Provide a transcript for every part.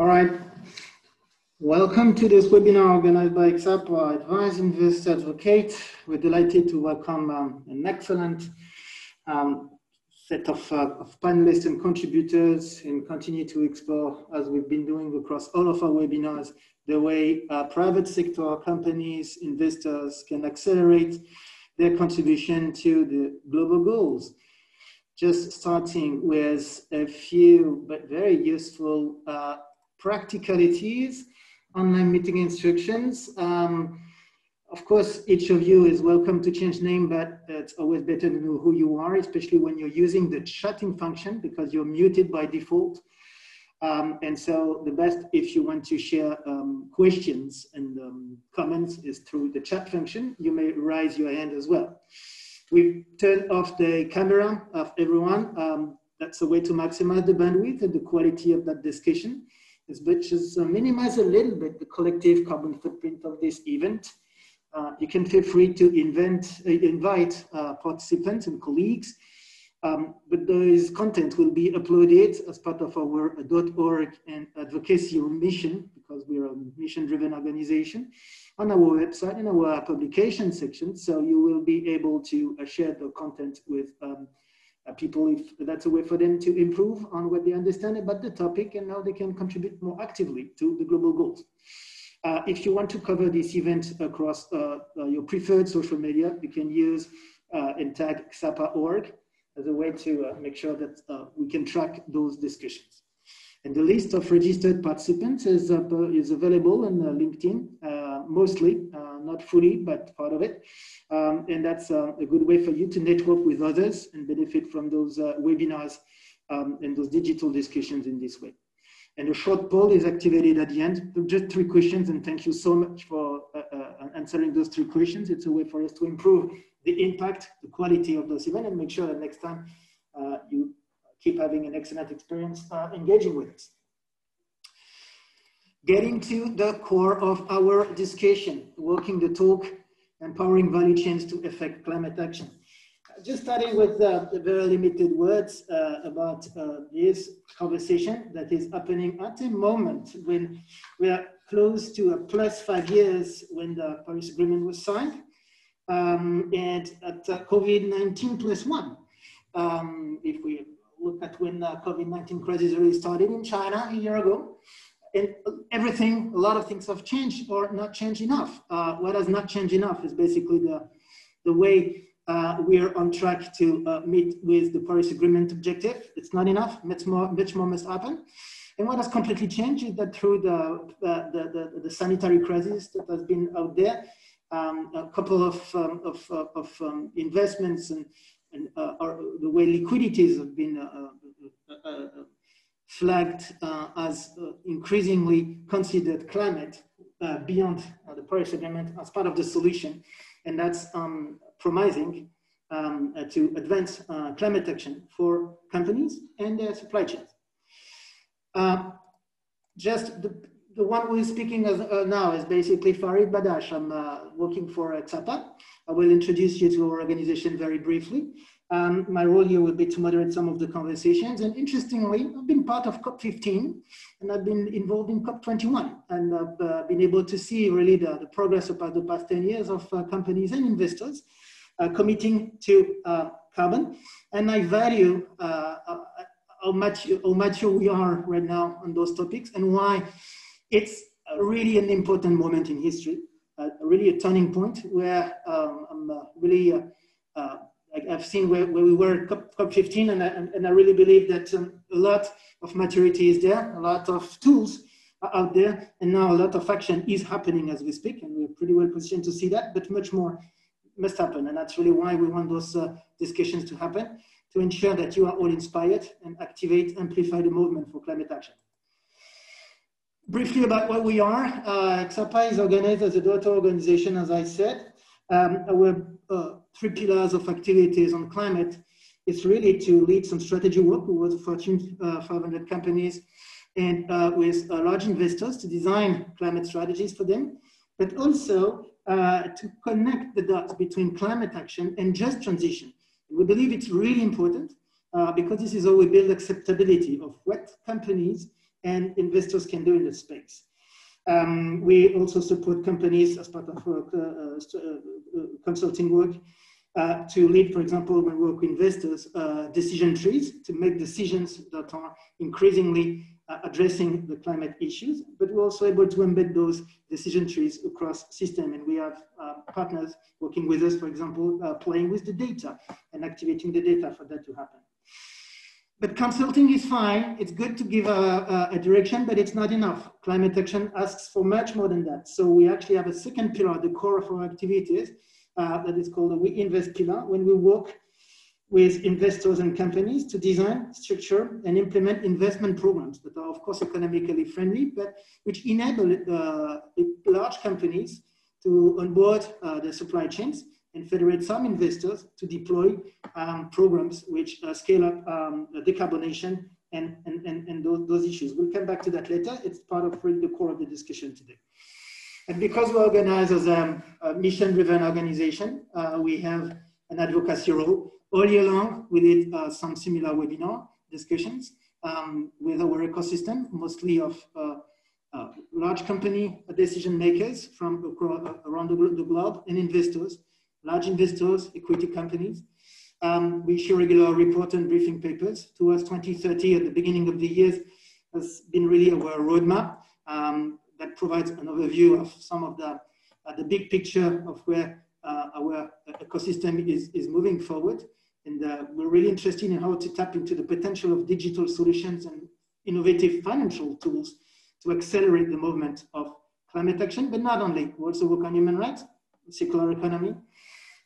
All right. Welcome to this webinar organized by Ksapa Advise Invest Advocate. We're delighted to welcome um, an excellent um, set of, uh, of, panelists and contributors and continue to explore, as we've been doing across all of our webinars, the way uh, private sector companies, investors can accelerate their contribution to the global goals. Just starting with a few but very useful uh, practicalities, online meeting instructions. Um, of course, each of you is welcome to change name, but it's always better to know who you are, especially when you're using the chatting function because you're muted by default. Um, and so the best if you want to share um, questions and um, comments is through the chat function. You may raise your hand as well. We've turned off the camera of everyone. Um, that's a way to maximize the bandwidth and the quality of that discussion which is uh, minimize a little bit the collective carbon footprint of this event. Uh, you can feel free to invent, uh, invite uh, participants and colleagues, um, but those content will be uploaded as part of our .org and advocacy mission, because we're a mission-driven organization, on our website and our publication section. So you will be able to uh, share the content with um, uh, people if that's a way for them to improve on what they understand about the topic and how they can contribute more actively to the global goals. Uh, if you want to cover this event across uh, uh your preferred social media, you can use uh, and tag Ksapa.org as a way to uh, make sure that we can track those discussions. And the list of registered participants is, is available on LinkedIn, mostly, not fully, but part of it. Um, and that's uh, a good way for you to network with others and benefit from those uh, webinars um, and those digital discussions in this way. And a short poll is activated at the end. Just three questions, and thank you so much for uh, answering those three questions. It's a way for us to improve the impact, the quality of those events, and make sure that next time you keep having an excellent experience uh, engaging with us. Getting to the core of our discussion, walking the talk, empowering value chains to affect climate action. Just starting with uh, the very limited words uh, about uh, this conversation that is happening at a moment when we are close to a plus five years when the Paris Agreement was signed, um, and at uh, COVID-19 plus one. Um, if we look at when the COVID-19 crisis really started in China a year ago, and everything, a lot of things have changed or not changed enough. Uh, what has not changed enough is basically the, the way uh, we are on track to uh, meet with the Paris Agreement objective. It's not enough, much more, much more must happen. And what has completely changed is that through the, uh, the, the, the, sanitary crisis that has been out there, um, a couple of, um, of, uh, of um, investments and, and uh, the way liquidities have been flagged uh, as uh, increasingly considered climate uh, beyond uh, the Paris Agreement as part of the solution. And that's um, promising um, uh, to advance uh, climate action for companies and their supply chains. just the, the one who is speaking as, now is basically Farid Baddache. I'm working for Ksapa. I will introduce you to our organization very briefly. Um, my role here will be to moderate some of the conversations. And interestingly, I've been part of COP15 and I've been involved in COP21 and I've uh, been able to see really the, the progress about the past 10 years of uh, companies and investors uh, committing to uh, carbon. And I value uh, uh, how, much, how mature we are right now on those topics and why it's really an important moment in history, really a turning point where um, I'm really I've seen where, where we were COP, COP15, and I, and I really believe that um, a lot of maturity is there, a lot of tools are out there, and now a lot of action is happening as we speak, and we're pretty well positioned to see that, but much more must happen, and that's really why we want those uh, discussions to happen, to ensure that you are all inspired and activate, amplify the movement for climate action. Briefly about what we are, uh, Ksapa is organized as a daughter organization, as I said. Um, our uh, three pillars of activities on climate is really to lead some strategy work with Fortune uh, 500 companies and uh, with uh, large investors to design climate strategies for them, but also to connect the dots between climate action and just transition. We believe it's really important uh, because this is how we build acceptability of what companies and investors can do in the space. Um, we also support companies as part of work, uh, uh, uh, consulting work uh, to lead, for example, when we work with investors, uh, decision trees to make decisions that are increasingly uh, addressing the climate issues, but we're also able to embed those decision trees across system. And we have partners working with us, for example, playing with the data and activating the data for that to happen. But consulting is fine. It's good to give a, a, a, direction, but it's not enough. Climate action asks for much more than that. So we actually have a second pillar, the core of our activities, uh, that is called the We Invest pillar, when we work with investors and companies to design, structure, and implement investment programs that are, of course, economically friendly, but which enable uh, large companies to onboard uh, their supply chains and federate some investors to deploy um, programs which uh, scale up um, decarbonation and, and, and, and those, those, issues. We'll come back to that later. It's part of really the core of the discussion today. And because we organize as a, a mission-driven organization, uh, we have an advocacy role. All year long, we did uh, some similar webinar discussions um, with our ecosystem, mostly of uh, uh large company decision makers from across, around the globe and investors large investors, equity companies. Um, we issue regular report and briefing papers. Towards 2030, at the beginning of the year, has been really our roadmap um, that provides an overview of some of the, uh, the big picture of where uh, our ecosystem is, is moving forward. And uh, we're really interested in how to tap into the potential of digital solutions and innovative financial tools to accelerate the movement of climate action, but not only, we also work on human rights, circular economy,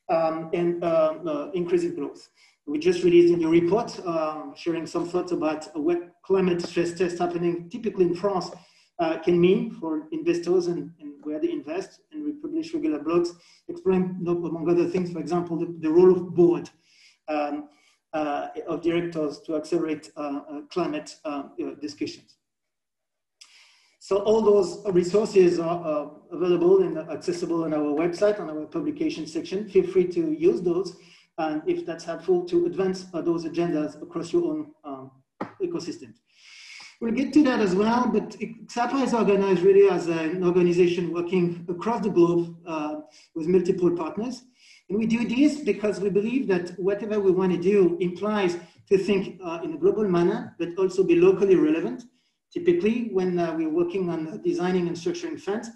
um, and uh, uh, increasing growth. We just released a new report uh, sharing some thoughts about what climate stress test happening typically in France uh, can mean for investors and, and, where they invest. And we publish regular blogs exploring, among other things, for example, the, the role of board um, uh, of directors to accelerate uh, climate discussions. So all those resources are uh, available and accessible on our website, on our publication section. Feel free to use those. And if that's helpful to advance uh, those agendas across your own um, ecosystem. We'll get to that as well, but Ksapa is organized really as an organization working across the globe uh, with multiple partners. And we do this because we believe that whatever we want to do implies to think uh, in a global manner, but also be locally relevant Typically, when uh, we're working on designing and structuring funds,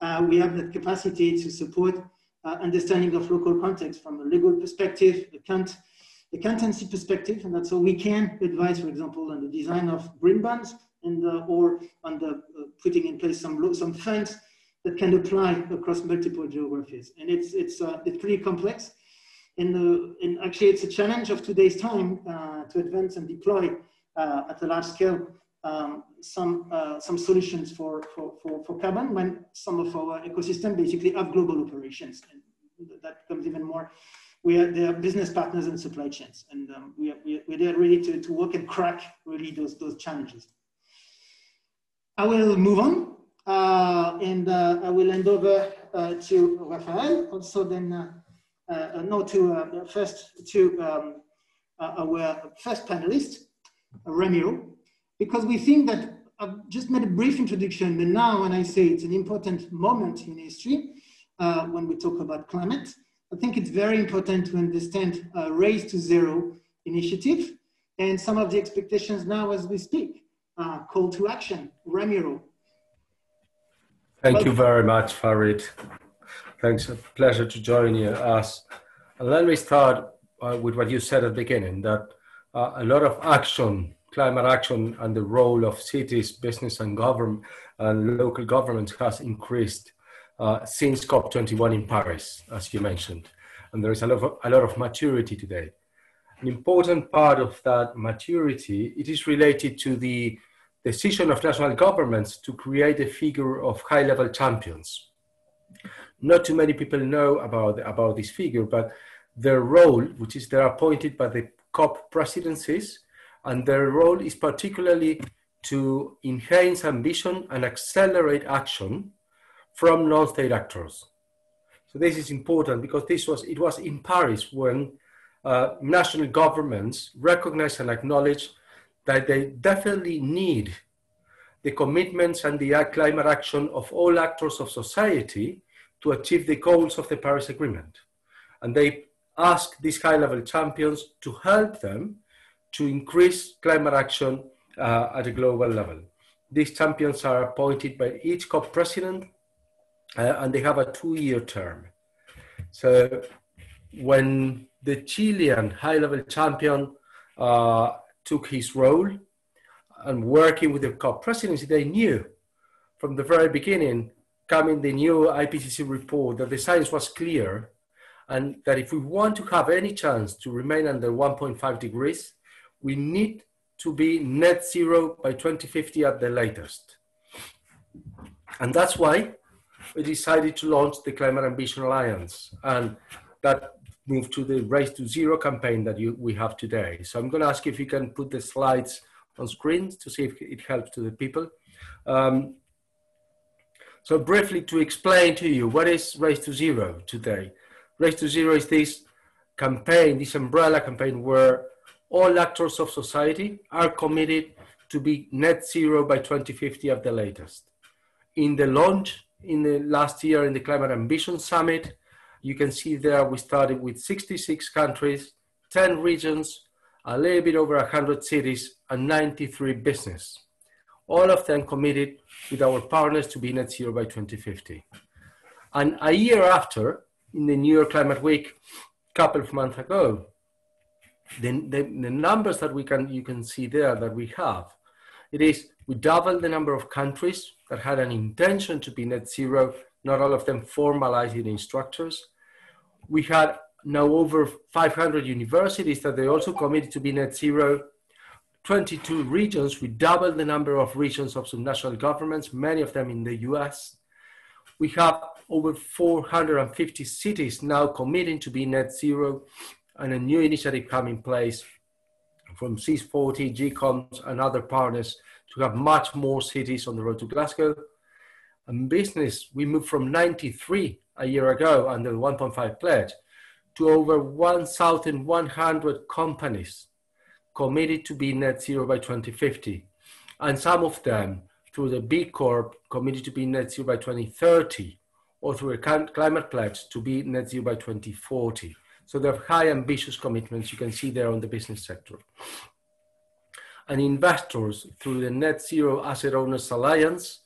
uh, we have the capacity to support uh, understanding of local context from a legal perspective, account, accountancy perspective, and that's how we can advise, for example, on the design of green bonds and uh, or on the uh, putting in place some some funds that can apply across multiple geographies. And it's it's uh, it's pretty complex, and, and actually it's a challenge of today's time to advance and deploy at a large scale um, some, uh, some solutions for, for, for, for, carbon when some of our ecosystem basically have global operations. And that becomes even more, we are their business partners and supply chains. And um, we are, we're there really to, to work and crack really those, those challenges. I will move on uh, and uh, I will hand over uh, to Raphael, also then, uh, uh, no, to first to um, our first panelist, Ramiro because we think that I've just made a brief introduction, but now when I say it's an important moment in history, uh, when we talk about climate, I think it's very important to understand uh, Race to Zero initiative and some of the expectations now as we speak. Uh, call to action, Ramiro. Thank Welcome. you very much, Farid. Thanks, a pleasure to join you. Us. And let me start uh, with what you said at the beginning, that uh, a lot of action climate action and the role of cities, business, and government and local governments has increased uh, since COP21 in Paris, as you mentioned. And there is a lot, of, a lot of maturity today. An important part of that maturity, it is related to the decision of national governments to create a figure of high-level champions. Not too many people know about, about this figure, but their role, which is they're appointed by the COP presidencies, and their role is particularly to enhance ambition and accelerate action from non-state actors. So this is important because this was it was in Paris when uh, national governments recognized and acknowledged that they definitely need the commitments and the climate action of all actors of society to achieve the goals of the Paris Agreement. And they ask these high level champions to help them to increase climate action uh, at a global level. These champions are appointed by each COP president uh, and they have a two year term. So when the Chilean high level champion uh, took his role and working with the COP presidency, they knew from the very beginning, coming the new IPCC report, that the science was clear and that if we want to have any chance to remain under 1.5 degrees, we need to be net zero by 2050 at the latest. And that's why we decided to launch the Climate Ambition Alliance. And that moved to the Race to Zero campaign that you, we have today. So I'm going to ask if you can put the slides on screen to see if it helps to the people. Um, so briefly to explain to you, what is Race to Zero today? Race to Zero is this campaign, this umbrella campaign where all actors of society are committed to be net zero by 2050 at the latest. In the launch in the last year in the Climate Ambition Summit, you can see there we started with 66 countries, 10 regions, a little bit over 100 cities, and 93 business. All of them committed with our partners to be net zero by 2050. And a year after, in the New York Climate Week, a couple of months ago, the, the, the numbers that we can you can see there that we have, it is we doubled the number of countries that had an intention to be net zero, not all of them formalized in structures. We had now over 500 universities that they also committed to be net zero. 22 regions, we doubled the number of regions of subnational governments, many of them in the US. We have over 450 cities now committing to be net zero and a new initiative come in place from CIS40, GCOMS, and other partners to have much more cities on the road to Glasgow. And business, we moved from 93 a year ago under the 1.5 pledge to over 1,100 companies committed to be net zero by 2050. And some of them through the B Corp committed to be net zero by 2030 or through a climate pledge to be net zero by 2040. So they have high ambitious commitments you can see there on the business sector. And investors through the Net Zero Asset Owners Alliance,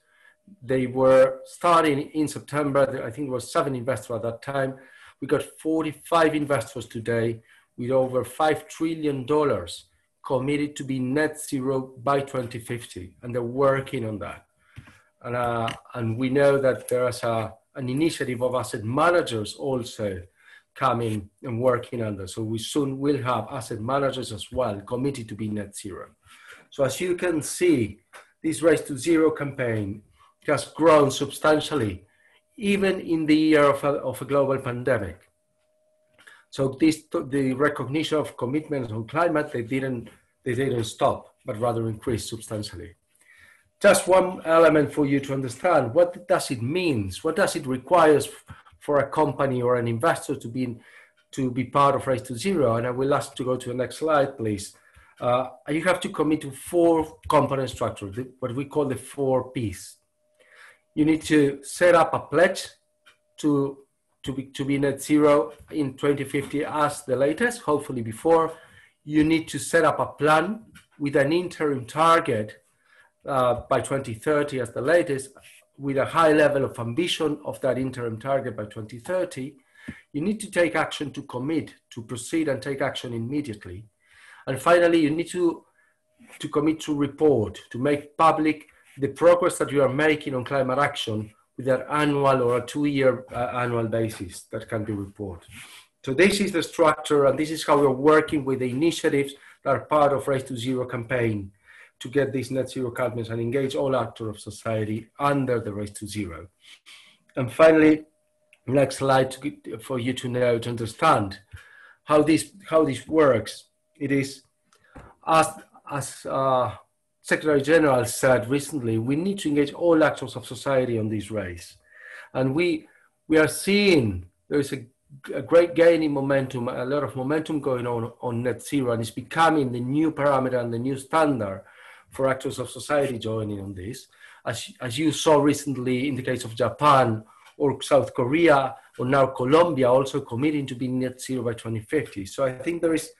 they were starting in September, I think it was seven investors at that time. We got 45 investors today with over $5 trillion committed to be net zero by 2050, and they're working on that. And, uh, and we know that there is a, an initiative of asset managers also coming and working under. So we soon will have asset managers as well committed to be net zero. So as you can see, this Race to Zero campaign has grown substantially, even in the year of a, of a global pandemic. So this, the recognition of commitments on climate, they didn't, they didn't stop, but rather increased substantially. Just one element for you to understand, what does it mean? What does it require for a company or an investor to be to be part of Race to Zero. And I will ask to go to the next slide, please. Uh, you have to commit to four component structure, what we call the four P's. You need to set up a pledge to to be to be net zero in 2050 as the latest, hopefully before. You need to set up a plan with an interim target uh, by 2030 as the latest, with a high level of ambition of that interim target by 2030, you need to take action to commit, to proceed and take action immediately. And finally, you need to, to commit to report, to make public the progress that you are making on climate action with an annual or a two-year uh, annual basis that can be reported. So this is the structure and this is how we're working with the initiatives that are part of Race to Zero campaign to get these net zero commitments and engage all actors of society under the race to zero. And finally, next slide for you to know to understand how this how this works. It is as as uh, Secretary General said recently, we need to engage all actors of society on this race, and we we are seeing there is a, a great gain in momentum, a lot of momentum going on on net zero, and it's becoming the new parameter and the new standard for actors of society joining on this. As, as you saw recently in the case of Japan or South Korea or now Colombia also committing to be net zero by 2050. So I think there is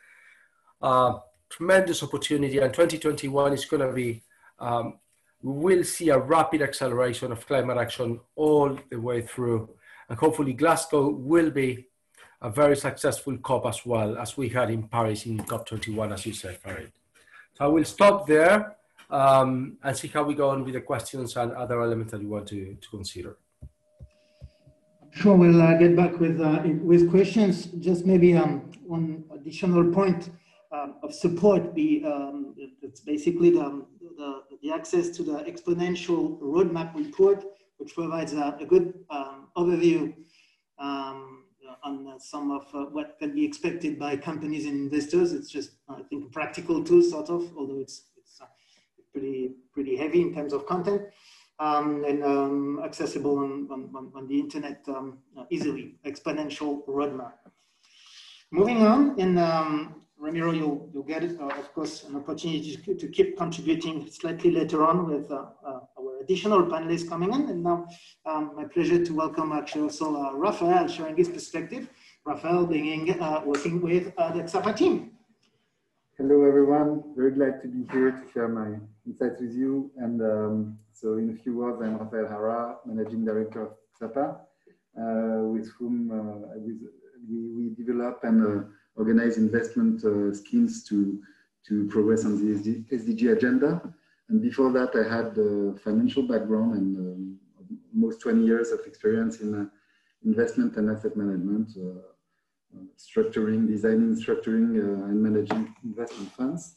a tremendous opportunity and 2021 is going to be, um, we will see a rapid acceleration of climate action all the way through. And hopefully Glasgow will be a very successful COP as well as we had in Paris in COP21, as you said, Farid. So I will stop there um, and see how we go on with the questions and other elements that you want to, to consider. Sure, we'll uh, get back with uh, with questions. Just maybe um, one additional point uh, of support. Be um, it's basically the, the, the access to the exponential roadmap report, which provides a, a good um, overview um, on some of uh, what can be expected by companies and investors. It's just I think a practical tool, sort of, although it's uh, pretty pretty heavy in terms of content um, and um, accessible on, on, on, the internet um, easily, exponential roadmap. Moving on, and um, Ramiro, you'll, you'll get, uh, of course, an opportunity to, to, keep contributing slightly later on with uh, uh, our additional panelists coming in. And now, um, my pleasure to welcome actually also uh, Raphael sharing his perspective. Raphael being uh, working with uh, the Ksapa team. Everyone. Very glad to be here to share my insights with you. And um, so in a few words, I'm Raphael Hara, Managing Director of Ksapa, uh, with whom uh, with, we, we develop and uh, organize investment uh, schemes to, to progress on the SD, SDG agenda. And before that, I had a financial background and um, almost 20 years of experience in uh, investment and asset management uh, structuring, designing, structuring, uh, and managing investment funds.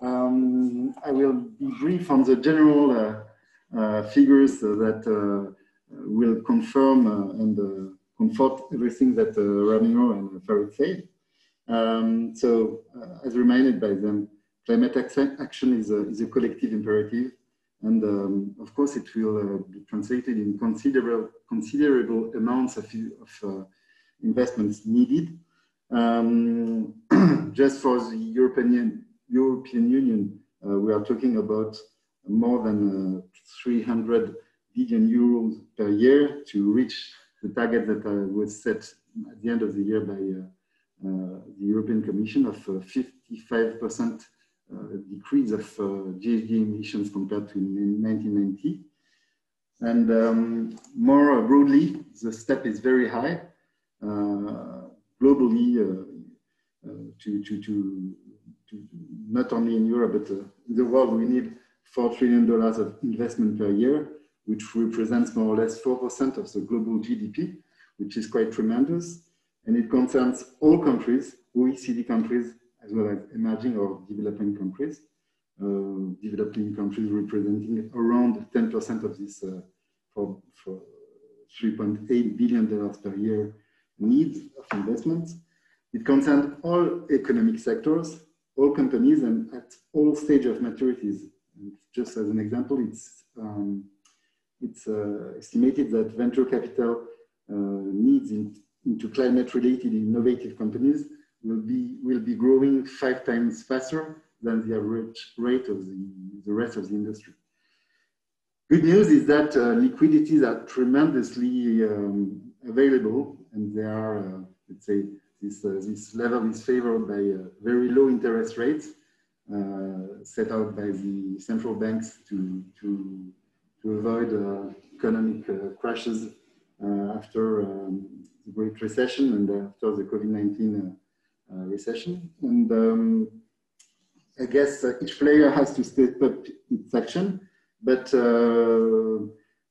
Um, I will be brief on the general uh, uh, figures that will confirm and comfort everything that Ramiro and Farid said. Um, so, as reminded by them, climate action is a, is a collective imperative. And um, of course, it will uh, be translated in considerable, considerable amounts of, of uh, investments needed. Um, just for the European, European Union, uh, we are talking about more than uh, 300 billion euros per year to reach the target that uh, was set at the end of the year by uh, uh, the European Commission of 55% uh, decrease of GHG emissions compared to 1990. And um, more broadly, the step is very high. Uh, globally uh, uh, to, to, to, to, not only in Europe, but in the world, we need $4 trillion of investment per year, which represents more or less 4% of the global GDP, which is quite tremendous. And it concerns all countries, OECD countries, as well as emerging or developing countries. Uh, developing countries representing around 10% of this uh, for, for $3.8 billion per year needs of investments. It concerns all economic sectors, all companies, and at all stage of maturities. And just as an example, it's um, it's uh, estimated that venture capital uh, needs in, into climate-related innovative companies will be will be growing five times faster than the average rate of the, the rest of the industry. Good news is that uh, liquidities are tremendously um, available and they are, uh, let's say, this, uh, this level is favored by uh, very low interest rates set out by the central banks to, to, to avoid economic crashes after um, the Great Recession and after the COVID-19 recession. And um, I guess each player has to step up its action, but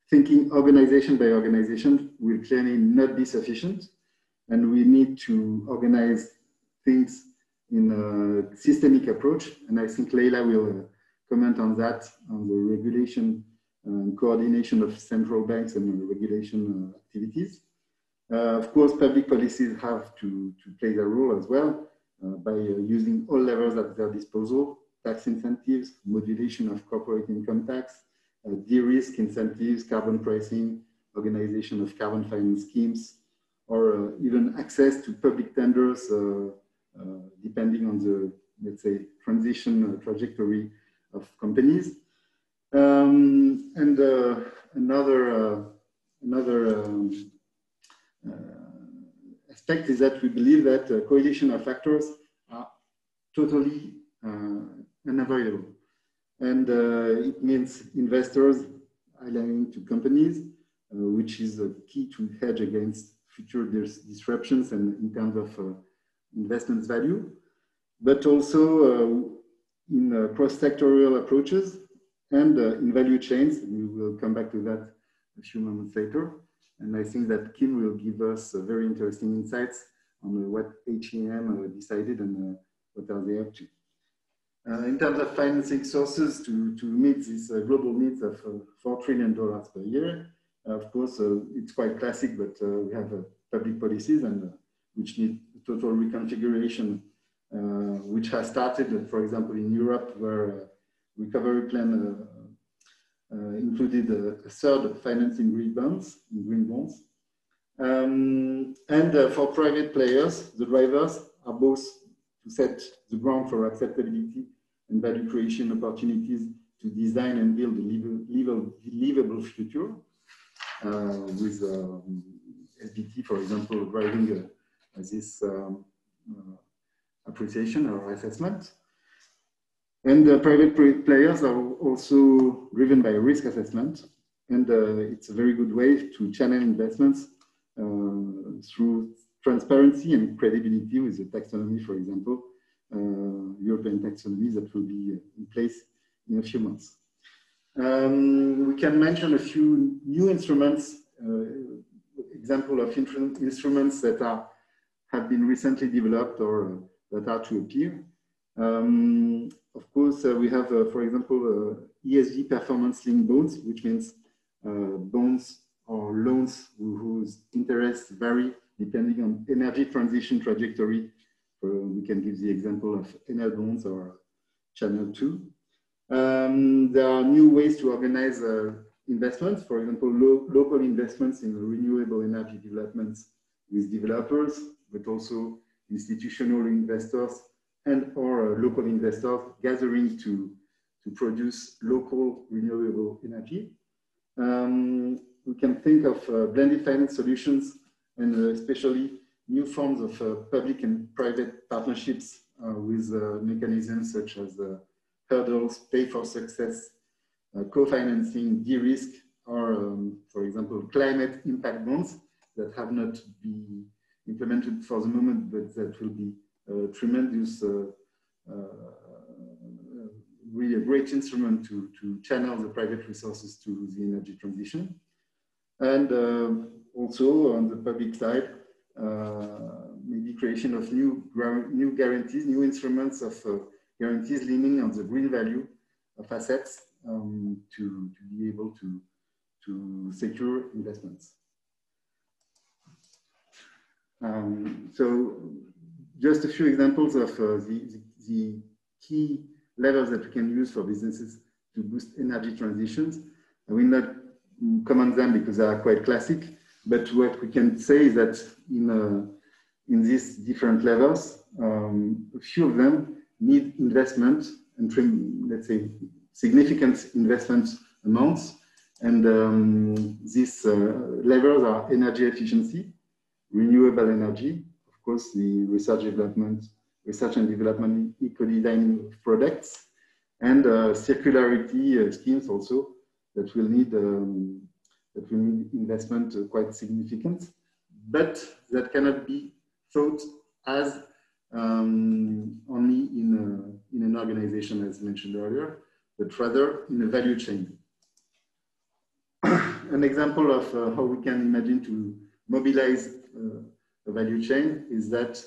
thinking organization by organization will clearly not be sufficient. And we need to organize things in a systemic approach. And I think Leila will uh, comment on that, on the regulation and coordination of central banks and regulation uh, activities. Uh, of course, public policies have to, to play their role as well uh, by uh, using all levers at their disposal, tax incentives, modulation of corporate income tax, uh, de-risk incentives, carbon pricing, organization of carbon finance schemes, or uh, even access to public tenders uh, depending on the, let's say, transition trajectory of companies. Um, and uh, another, uh, another um, uh, aspect is that we believe that uh, coalition of factors are totally unavoidable. And it means investors aligning to companies, which is a key to hedge against future disruptions and in terms of uh, investments value, but also uh, in uh, cross-sectorial approaches and in value chains. We will come back to that a few moments later. And I think that Kim will give us very interesting insights on what H&M decided and what are they up to. Uh, in terms of financing sources to, to meet these uh, global needs of uh, $4 trillion per year, of course, it's quite classic, but we have public policies and which need total reconfiguration, which has started, for example, in Europe, where recovery plan uh, included a, a, third financing green bonds, green bonds. Um, and uh, for private players, the drivers are both to set the ground for acceptability and value creation opportunities to design and build a livable, livable future uh, with um, SBT, for example, driving uh, this um, uh, appreciation or assessment. And uh, private players are also driven by risk assessment. And uh, it's a very good way to channel investments through transparency and credibility with the taxonomy, for example, European taxonomy that will be in place in a few months. Um, we can mention a few new instruments, uh, example of instruments that are have been recently developed or uh, that are to appear. Um, of course, uh, we have, uh, for example, uh, ESG performance linked bonds, which means uh, bonds or loans whose interests vary depending on energy transition trajectory. We can give the example of Enel bonds or Channel 2. Um, there are new ways to organize uh, investments, for example, lo local investments in renewable energy developments with developers, but also institutional investors and or uh, local investors gathering to, to produce local renewable energy. Um, we can think of uh, blended finance solutions and uh, especially new forms of uh, public and private partnerships uh, with uh, mechanisms such as hurdles, pay for success, co-financing, de-risk, or um, for example, climate impact bonds that have not been implemented for the moment, but that will be tremendous, uh, uh, really a great instrument to, to channel the private resources to the energy transition. And also on the public side, uh, maybe creation of new, new guarantees, new instruments of guarantees leaning on the green value of assets um, to, to be able to, to secure investments. Um, so just a few examples of uh, the, the, key levers that we can use for businesses to boost energy transitions. I will not comment them because they are quite classic, but what we can say is that in, uh, in these different levels, um, a few of them need investment and let's say significant investment amounts. And um, these uh, levers are energy efficiency, renewable energy, of course, the research development, research and development eco-designing products, and uh, circularity uh, schemes also that will need um, that will need investment uh, quite significant, but that cannot be thought as um, only in a, in an organization as mentioned earlier, but rather in a value chain. An example of uh, how we can imagine to mobilize uh, the value chain is that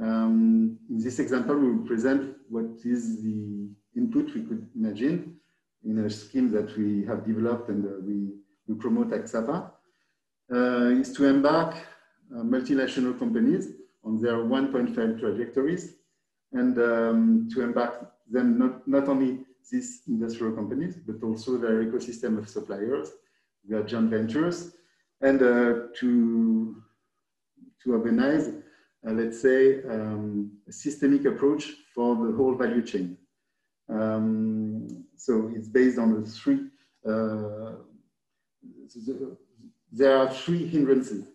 um, in this example, we will present what is the input we could imagine in a scheme that we have developed and uh, we, we promote at Ksapa, uh, is to embark uh, multinational companies on their 1.5 trajectories and um, to embark them not, not only these industrial companies, but also their ecosystem of suppliers, their joint ventures, and uh, to to organize, uh, let's say, um, a systemic approach for the whole value chain. Um, so it's based on the three, uh, there are three hindrances.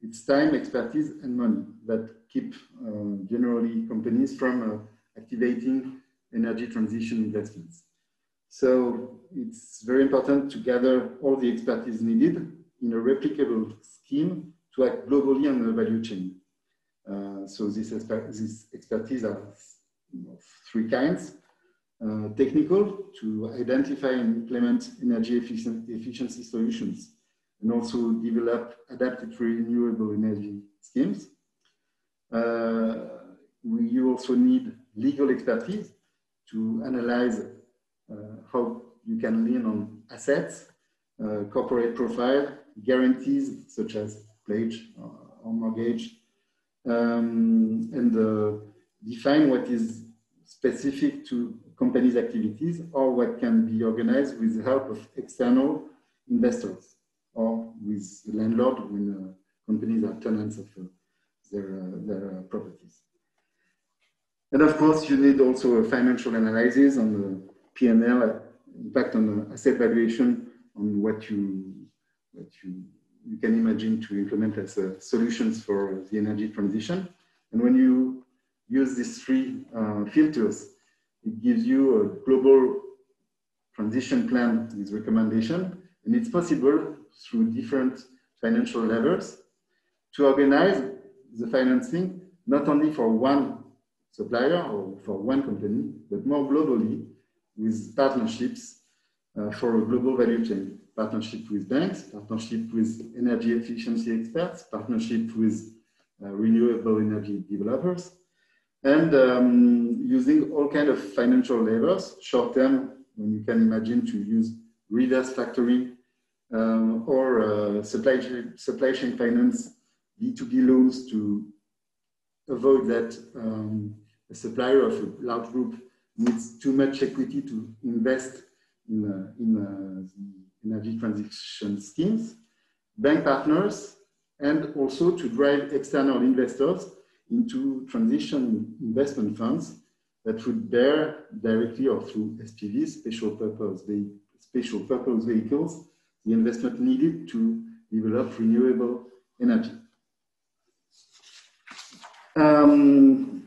It's time, expertise, and money that keep uh, generally companies from uh, activating energy transition investments. So it's very important to gather all the expertise needed in a replicable scheme to act globally on the value chain. Uh, so this, exper this expertise are of three kinds. Uh, technical, to identify and implement energy efficient, efficiency solutions, and also develop adapted renewable energy schemes. Uh, we, you also need legal expertise to analyze uh, how you can lean on assets, uh, corporate profile, guarantees such as pledge or mortgage, um, and uh, define what is specific to companies' activities or what can be organized with the help of external investors or with the landlord when uh, companies are tenants of uh, their, uh, their properties. And of course, you need also a financial analysis on the P&L impact on the asset valuation on what you, what you, you can imagine to implement as uh, solutions for the energy transition. And when you use these three uh, filters, it gives you a global transition plan with recommendation, and it's possible through different financial levels to organize the financing not only for one supplier or for one company, but more globally with partnerships uh, for a global value chain. Partnership with banks, partnership with energy efficiency experts, partnership with uh, renewable energy developers, and um, using all kind of financial levers, short term, when you can imagine to use reverse factoring um, or uh, supply, chain, supply chain finance, B2B loans to avoid that um, a supplier of a large group needs too much equity to invest in, uh, in uh, the energy transition schemes, bank partners, and also to drive external investors into transition investment funds that would bear directly or through SPVs, special purpose, special purpose vehicles, the investment needed to develop renewable energy. Um,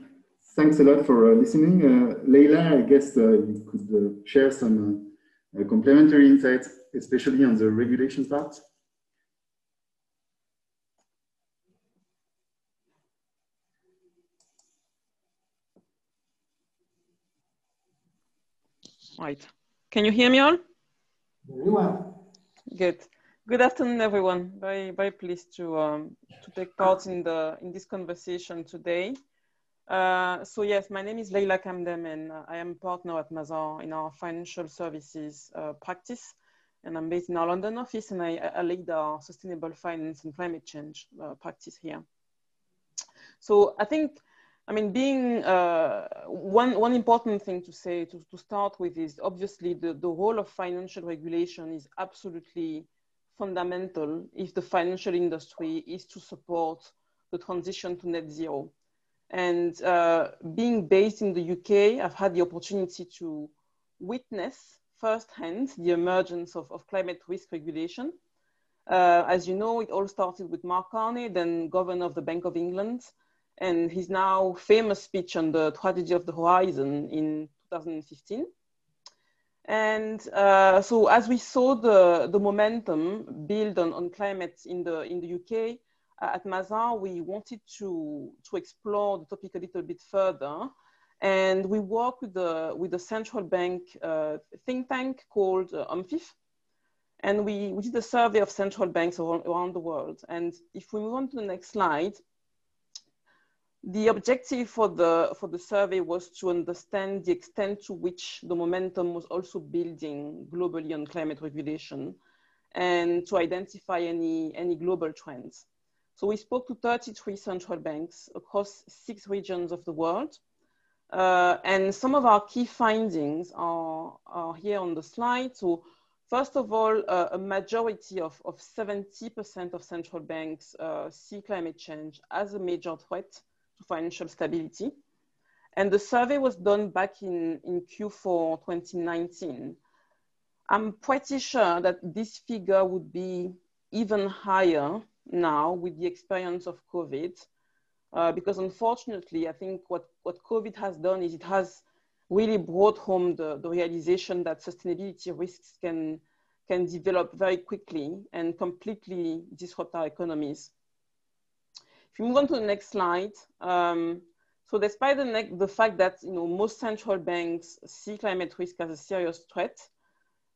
thanks a lot for uh, listening. Uh, Leila, I guess uh, you could uh, share some uh, complementary insights, especially on the regulation part. Right. Can you hear me all? Very well. Good. Good afternoon, everyone. Very, very pleased to um, to take part in the in this conversation today. Uh, so yes, my name is Leila Kamdem, and I am a partner at Mazars in our financial services uh, practice. And I'm based in our London office, and I, I lead our sustainable finance and climate change uh, practice here. So I think I mean, being uh, one, one important thing to say to, to start with is obviously the, the role of financial regulation is absolutely fundamental if the financial industry is to support the transition to net zero. And uh, being based in the UK, I've had the opportunity to witness firsthand the emergence of, of climate risk regulation. Uh, as you know, it all started with Mark Carney, then governor of the Bank of England, and his now famous speech on the tragedy of the horizon in 2015. And uh, so as we saw the, the momentum build on, on climate in the, in the UK, uh, at Mazars, we wanted to, to explore the topic a little bit further. And we work with the, with the central bank uh, think tank called uh. And we, we did a survey of central banks around the world. And if we move on to the next slide, the objective for the, for the survey was to understand the extent to which the momentum was also building globally on climate regulation and to identify any, any global trends. So we spoke to 33 central banks across six regions of the world. Uh, and some of our key findings are, are here on the slide. So first of all, uh, a majority of, of 70% of central banks uh, see climate change as a major threat financial stability. And the survey was done back in, in Q4 2019. I'm pretty sure that this figure would be even higher now with the experience of COVID, uh, because unfortunately, I think what, what COVID has done is it has really brought home the, the realization that sustainability risks can, can develop very quickly and completely disrupt our economies. If you move on to the next slide, um, so despite the, the, fact that you know, most central banks see climate risk as a serious threat,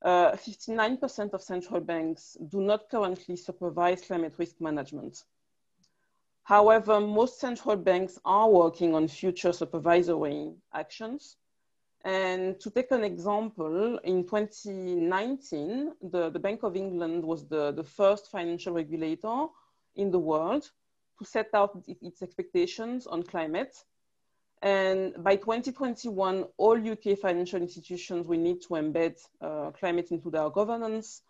59% uh, of central banks do not currently supervise climate risk management. However, most central banks are working on future supervisory actions. And to take an example, in 2019, the, the Bank of England was the, the first financial regulator in the world to set out its expectations on climate and by 2021, all UK financial institutions will need to embed uh, climate into their governance,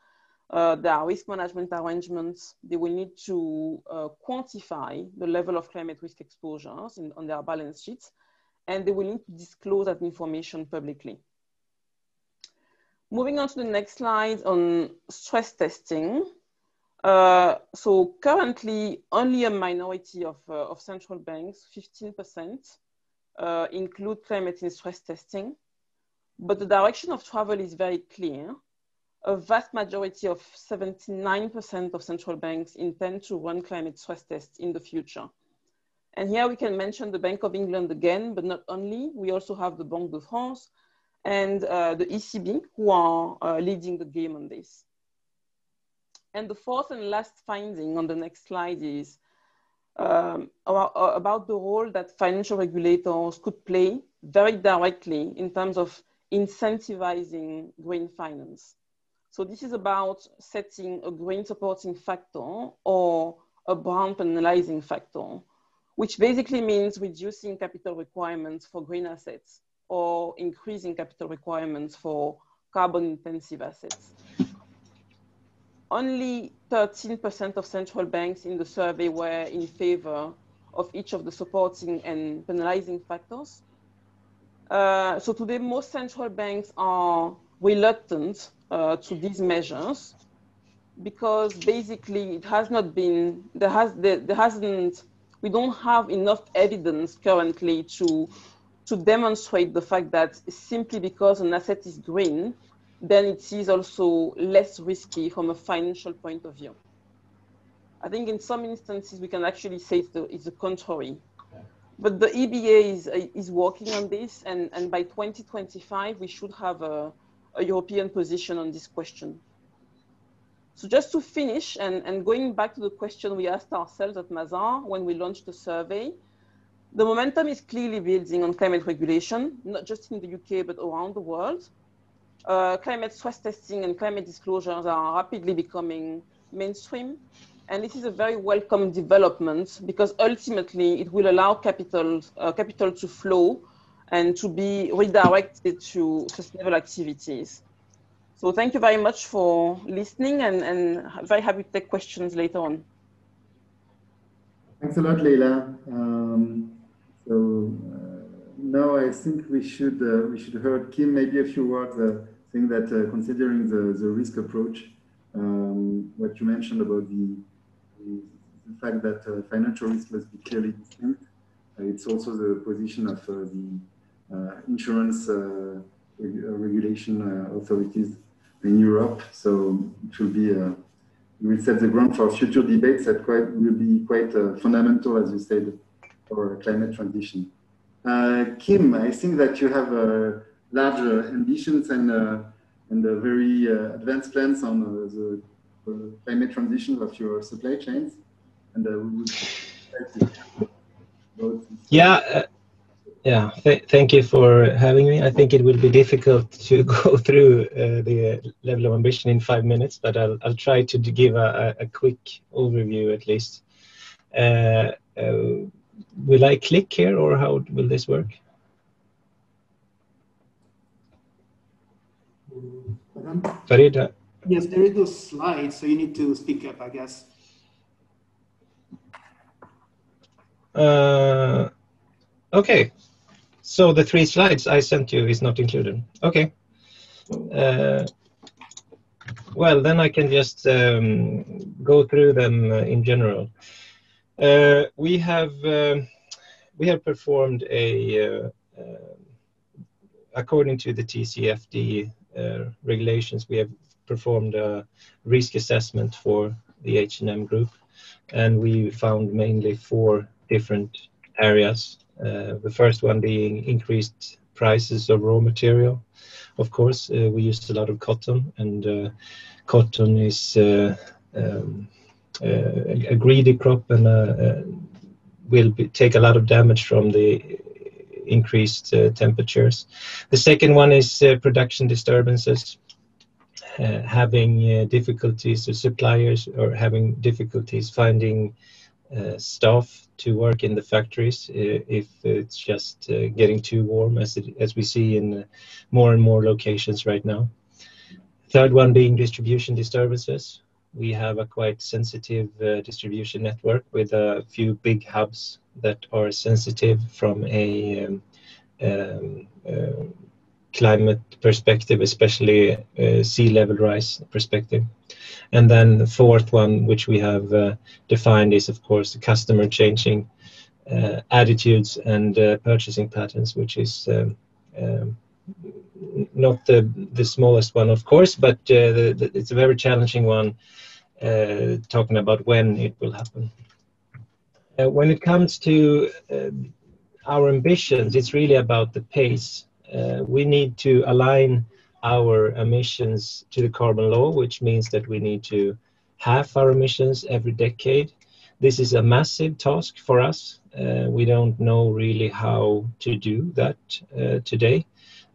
uh, their risk management arrangements. They will need to uh, quantify the level of climate risk exposures in, on their balance sheets, and they will need to disclose that information publicly. Moving on to the next slide on stress testing. Uh, so currently, only a minority of, uh, of central banks, 15%, uh, include climate in stress testing, but the direction of travel is very clear. A vast majority of 79% of central banks intend to run climate stress tests in the future. And here we can mention the Bank of England again, but not only, we also have the Banque de France and uh, the ECB who are uh, leading the game on this. And the fourth and last finding on the next slide is um, about, uh, about the role that financial regulators could play very directly in terms of incentivizing green finance. So this is about setting a green supporting factor or a brown penalizing factor, which basically means reducing capital requirements for green assets or increasing capital requirements for carbon intensive assets only 13% of central banks in the survey were in favor of each of the supporting and penalizing factors. Uh, so today, most central banks are reluctant uh, to these measures because basically it has not been, there, has, there, there hasn't, we don't have enough evidence currently to, to demonstrate the fact that simply because an asset is green, then it is also less risky from a financial point of view. I think in some instances we can actually say it's the, it's the contrary. But the EBA is, is working on this, and, and by 2025 we should have a, a European position on this question. So just to finish, and, and going back to the question we asked ourselves at Mazars when we launched the survey, the momentum is clearly building on climate regulation, not just in the UK, but around the world uh, climate stress testing and climate disclosures are rapidly becoming mainstream. And this is a very welcome development because ultimately it will allow capital, uh, capital to flow and to be redirected to sustainable activities. So thank you very much for listening and, and very happy to take questions later on. Thanks a lot, Leila. Um, so now I think we should uh, we should hear Kim maybe a few words uh, think that uh, considering the, the risk approach, um, what you mentioned about the, the, the fact that uh, financial risk must be clearly distinct, uh, it's also the position of uh, the uh, insurance reg regulation authorities in Europe. So it will be, we will set the ground for future debates that quite, will be quite fundamental, as you said, for climate transition. Kim, I think that you have a large ambitions and uh, and very uh, advanced plans on uh, the climate transition of your supply chains. And we would yeah. Yeah, th thank you for having me. I think it will be difficult to go through uh, the level of ambition in five minutes, but I'll, I'll try to give a, a quick overview at least. Uh, uh, will I click here or how will this work? Farida. Yes, there is no slide, so you need to speak up, I guess. Uh, okay, so the three slides I sent you is not included. Okay. Uh, well, then I can just um, go through them uh, in general. Uh, we have um, we have performed a uh, uh, according to the TCFD regulations. We have performed a risk assessment for the H&M group, and we found mainly four different areas. Uh, the first one being increased prices of raw material. Of course, uh, we used a lot of cotton, and uh, cotton is um, a greedy crop and will be, take a lot of damage from the increased uh, temperatures. The second one is uh, production disturbances. Uh, having difficulties with suppliers or having difficulties finding staff to work in the factories if it's just getting too warm, as it, as we see in more and more locations right now. Third one being distribution disturbances. We have a quite sensitive uh, distribution network with a few big hubs that are sensitive from a um, um, uh, climate perspective, especially uh, sea level rise perspective. And then the fourth one, which we have uh, defined, is of course the customer changing uh, attitudes and uh, purchasing patterns, which is um, um, not the the smallest one, of course, but uh, the, the, it's a very challenging one. talking about when it will happen. when it comes to our ambitions, it's really about the pace. Uh, we need to align our emissions to the carbon law, which means that we need to halve our emissions every decade. This is a massive task for us. Uh, we don't know really how to do that uh, today.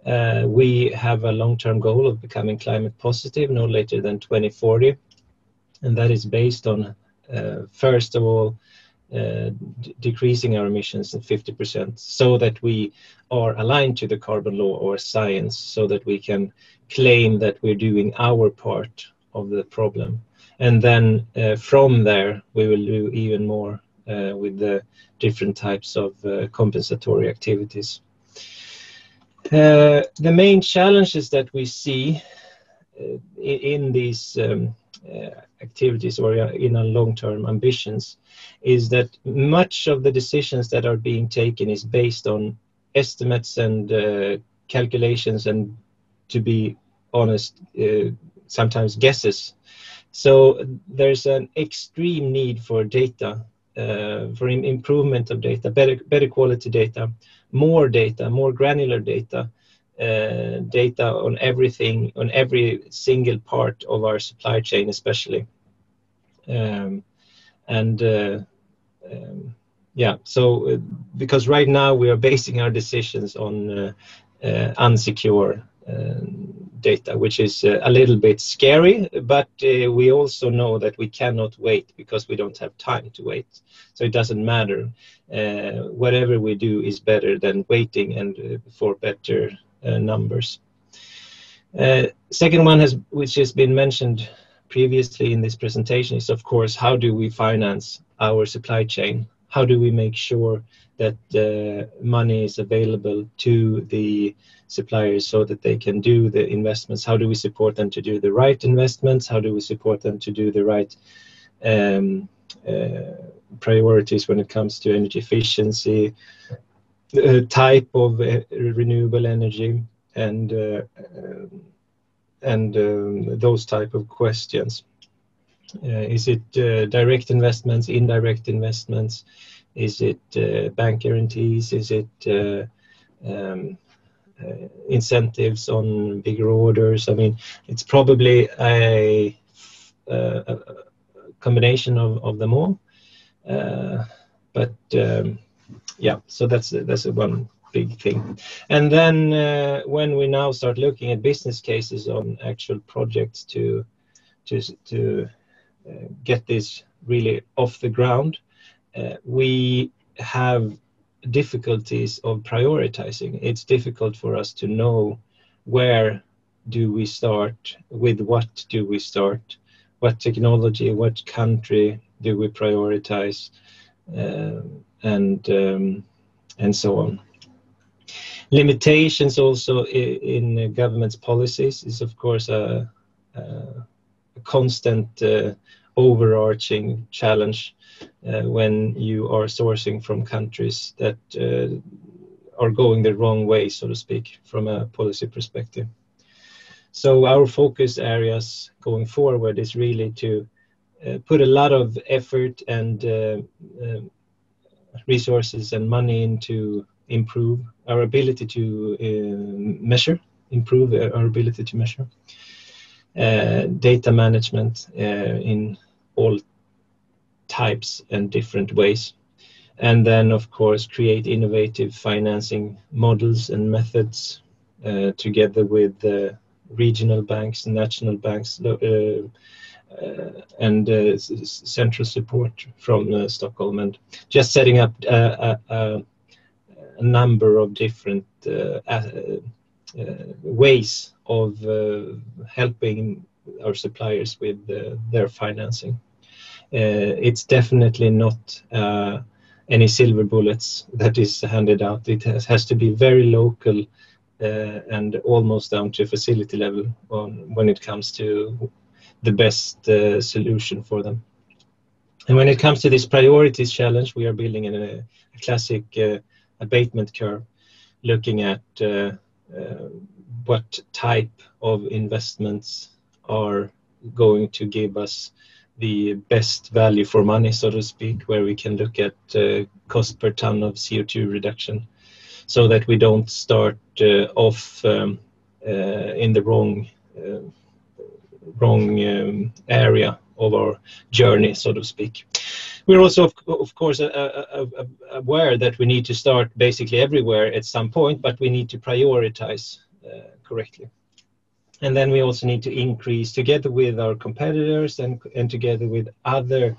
Uh, we have a long-term goal of becoming climate positive no later than 2040, and that is based on, uh, first of all, uh, decreasing our emissions in 50% so that we are aligned to the carbon law or science so that we can claim that we're doing our part of the problem. And then uh, from there, we will do even more uh, with the different types of uh, compensatory activities. Uh, the main challenges that we see uh, in these um, activities or in our long-term ambitions is that much of the decisions that are being taken is based on estimates and uh, calculations and to be honest uh, sometimes guesses. So there's an extreme need for data uh, for improvement of data better better quality data more data more granular data uh, data on everything on every single part of our supply chain especially. Um, and uh, um, yeah so uh, because right now we are basing our decisions on uh, uh, unsecure data which is uh, a little bit scary but uh, we also know that we cannot wait because we don't have time to wait so it doesn't matter uh, whatever we do is better than waiting and for better numbers second one has which has been mentioned previously in this presentation is, of course, how do we finance our supply chain? How do we make sure that the money is available to the suppliers so that they can do the investments? How do we support them to do the right investments? How do we support them to do the right um, uh, priorities when it comes to energy efficiency, uh, type of uh, renewable energy, and uh, um, and um, those type of questions. Uh, is it uh, direct investments, indirect investments? Is it uh, bank guarantees? Is it um, uh, incentives on bigger orders. I mean, it's probably a, a combination of, of them all. Uh, but um, yeah, so that's that's one big thing. And then uh, when we now start looking at business cases on actual projects to to to uh, get this really off the ground, uh, we have difficulties of prioritizing. It's difficult for us to know where do we start, with what do we start, what technology, what country do we prioritize, uh, and um, and so on. limitations also in, in government's policies is of course a, a, constant uh, overarching challenge uh, when you are sourcing from countries that uh, are going the wrong way, so to speak, from a policy perspective. So our focus areas going forward is really to uh, put a lot of effort and uh, uh, resources and money into improve our ability to uh, measure, improve our ability to measure. Uh, data management uh, in all types and different ways. And then, of course, create innovative financing models and methods uh, together with uh, regional banks, national banks, uh, uh and uh, central support from Stockholm, and just setting up a, a number of different ways of helping our suppliers with their financing. Uh, it's definitely not uh, any silver bullets that is handed out. It has, has to be very local uh, and almost down to facility level on, when it comes to the best uh, solution for them. And when it comes to this priorities challenge, we are building a, a classic uh, abatement curve, looking at uh, what type of investments are going to give us the best value for money, so to speak, where we can look at uh, cost per ton of CO2 reduction so that we don't start uh, off um, uh, in the wrong uh, wrong um, area of our journey, so to speak. We're also, of, of course, uh, uh, aware that we need to start basically everywhere at some point, but we need to prioritize correctly and then we also need to increase together with our competitors and, and together with other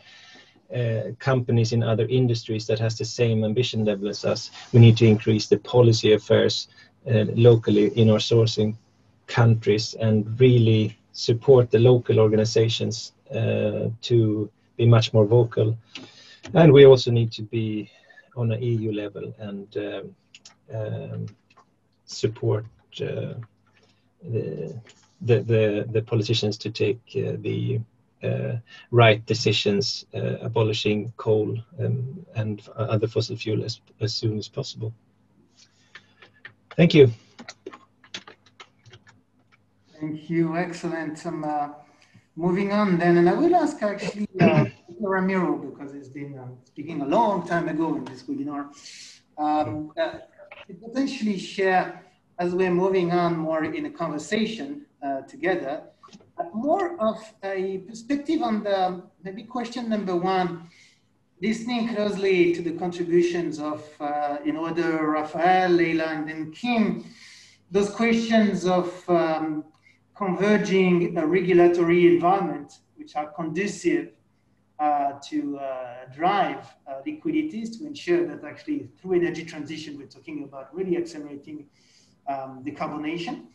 uh, companies in other industries that has the same ambition level as us we need to increase the policy affairs uh, locally in our sourcing countries and really support the local organizations uh, to be much more vocal. And we also need to be on an EU level and um, um support uh, the, the, the politicians to take uh, the uh, right decisions, uh, abolishing coal um, and other fossil fuel as, as soon as possible. Thank you. Thank you. Excellent. Um, uh, moving on then, and I will ask actually uh, Ramiro because it's been uh, speaking a long time ago in this webinar. Um, potentially share as we're moving on more in a conversation uh, together, more of a perspective on the maybe question number one, listening closely to the contributions of, uh, in order, Rafael, Leila, and then Kim, those questions of um, converging a regulatory environment which are conducive uh, to uh, drive uh, liquidities to ensure that actually through energy transition, we're talking about really accelerating um, decarbonation.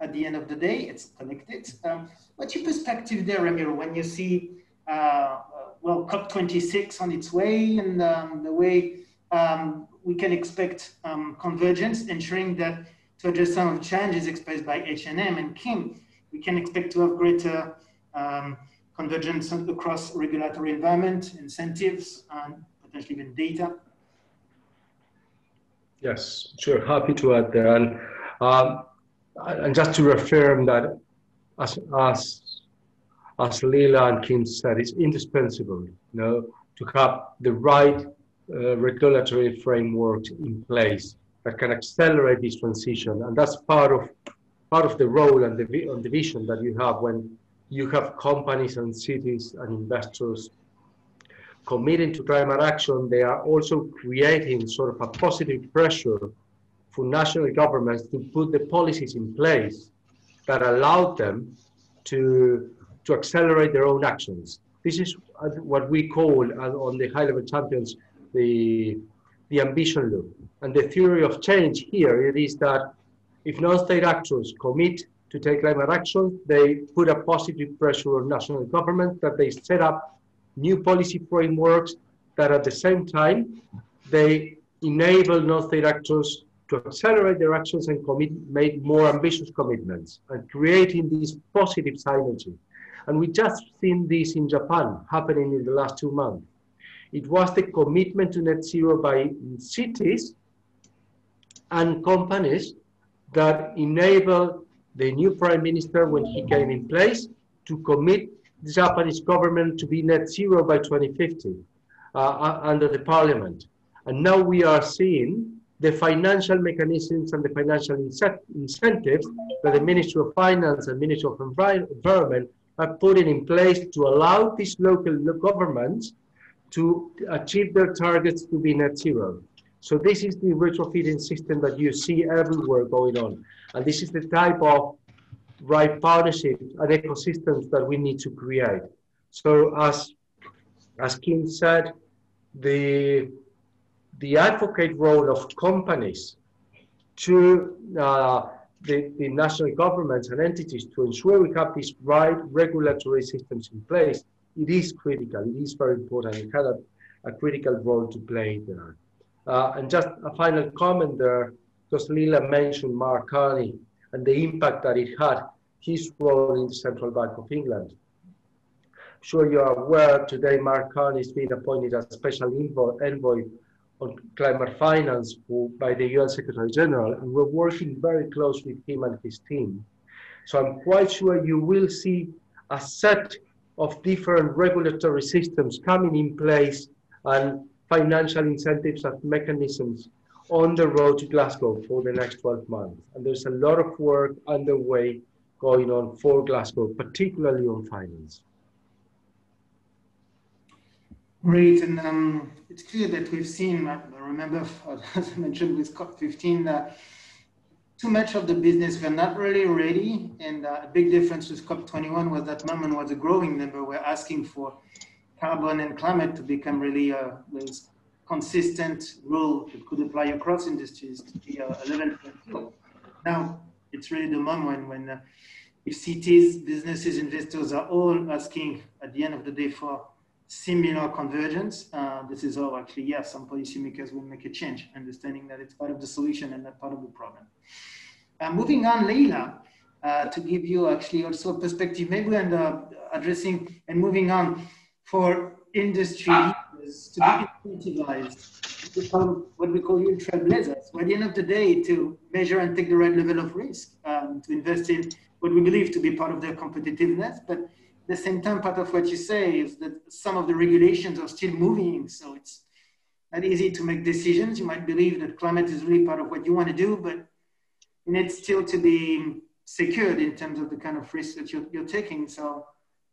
At the end of the day, it's connected. Um, what's your perspective there, Ramiro, when you see, uh, uh well, COP26 on its way and um, the way um, we can expect um, convergence, ensuring that to address some of the challenges expressed by H&M and Kim, we can expect to have greater um, convergence across regulatory environment, incentives, and potentially even data. Yes, sure. Happy to add there. And um, and just to reaffirm that, as, as, as Leila and Kim said, it's indispensable you know, to have the right uh, regulatory framework in place that can accelerate this transition. And that's part of, part of the role and the, and the vision that you have when you have companies and cities and investors committing to climate action, they are also creating sort of a positive pressure for national governments to put the policies in place that allow them to, to accelerate their own actions. This is what we call on the high level champions the, the ambition loop. And the theory of change here it is that if non-state actors commit to take climate action, they put a positive pressure on national government that they set up new policy frameworks that at the same time they enable non-state actors to accelerate their actions and commit, make more ambitious commitments and creating this positive synergy. And we just seen this in Japan happening in the last two months. It was the commitment to net zero by cities and companies that enabled the new prime minister when he came in place to commit the Japanese government to be net zero by 2050 uh, uh, under the parliament. And now we are seeing the financial mechanisms and the financial incentives that the Ministry of Finance and Ministry of Environment are putting in place to allow these local governments to achieve their targets to be net zero. So this is the retrofitting system that you see everywhere going on. And this is the type of right partnerships and ecosystems that we need to create. So as, as Kim said, the, the advocate role of companies to uh, the, the national governments and entities to ensure we have these right regulatory systems in place, it is critical, it is very important, it has a, a critical role to play there. Uh, and just a final comment there, because Leila mentioned Mark Carney and the impact that it had, his role in the Central Bank of England. I'm sure you are aware today Mark Carney is being appointed as special envoy on climate finance by the UN Secretary General, and we're working very close with him and his team. So I'm quite sure you will see a set of different regulatory systems coming in place and financial incentives and mechanisms on the road to Glasgow for the next 12 months. And there's a lot of work underway going on for Glasgow, particularly on finance. Great, and um, it's clear that we've seen, I remember, as I mentioned with COP15, uh, too much of the business were not really ready, and uh, a big difference with COP21 was that moment was a growing number. We're asking for carbon and climate to become really a, a consistent rule that could apply across industries to be a, a level. Now, it's really the moment when uh, if cities, businesses, investors are all asking at the end of the day for similar convergence, uh, this is all actually, yes, some policymakers will make a change, understanding that it's part of the solution and not part of the problem. Uh, moving on, Leila, uh, to give you actually also a perspective, maybe and addressing and moving on for industry leaders to be incentivized to become what we call trailblazers. At the end of the day, to measure and take the right level of risk, um, to invest in what we believe to be part of their competitiveness. But the same time, part of what you say is that some of the regulations are still moving. So it's not easy to make decisions. You might believe that climate is really part of what you want to do, but it needs still to be secured in terms of the kind of risk that you're, you're taking. So